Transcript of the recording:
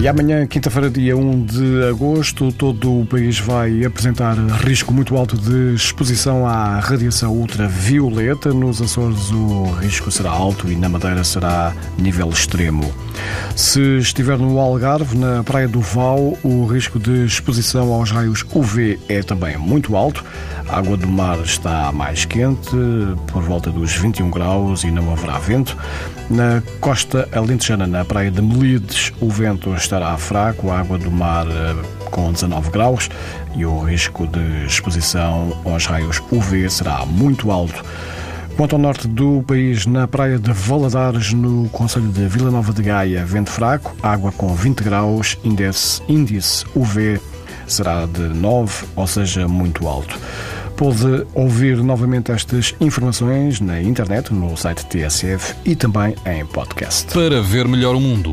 E amanhã, quinta-feira, dia 1 de agosto, todo o país vai apresentar risco muito alto de exposição à radiação ultravioleta. Nos Açores, o risco será alto e na Madeira será nível extremo. Se estiver no Algarve, na Praia do Val, o risco de exposição aos raios UV é também muito alto. A água do mar está mais quente, por volta dos 21 graus e não haverá vento. Na costa alentejana, na praia de Melides, o vento estará fraco, a água do mar eh, com 19 graus e o risco de exposição aos raios UV será muito alto. Quanto ao norte do país, na praia de Valadares, no Conselho de Vila Nova de Gaia, vento fraco, água com 20 graus, índice, índice UV será de 9, ou seja, muito alto. Pode ouvir novamente estas informações na internet, no site TSF e também em podcast. Para ver melhor o mundo,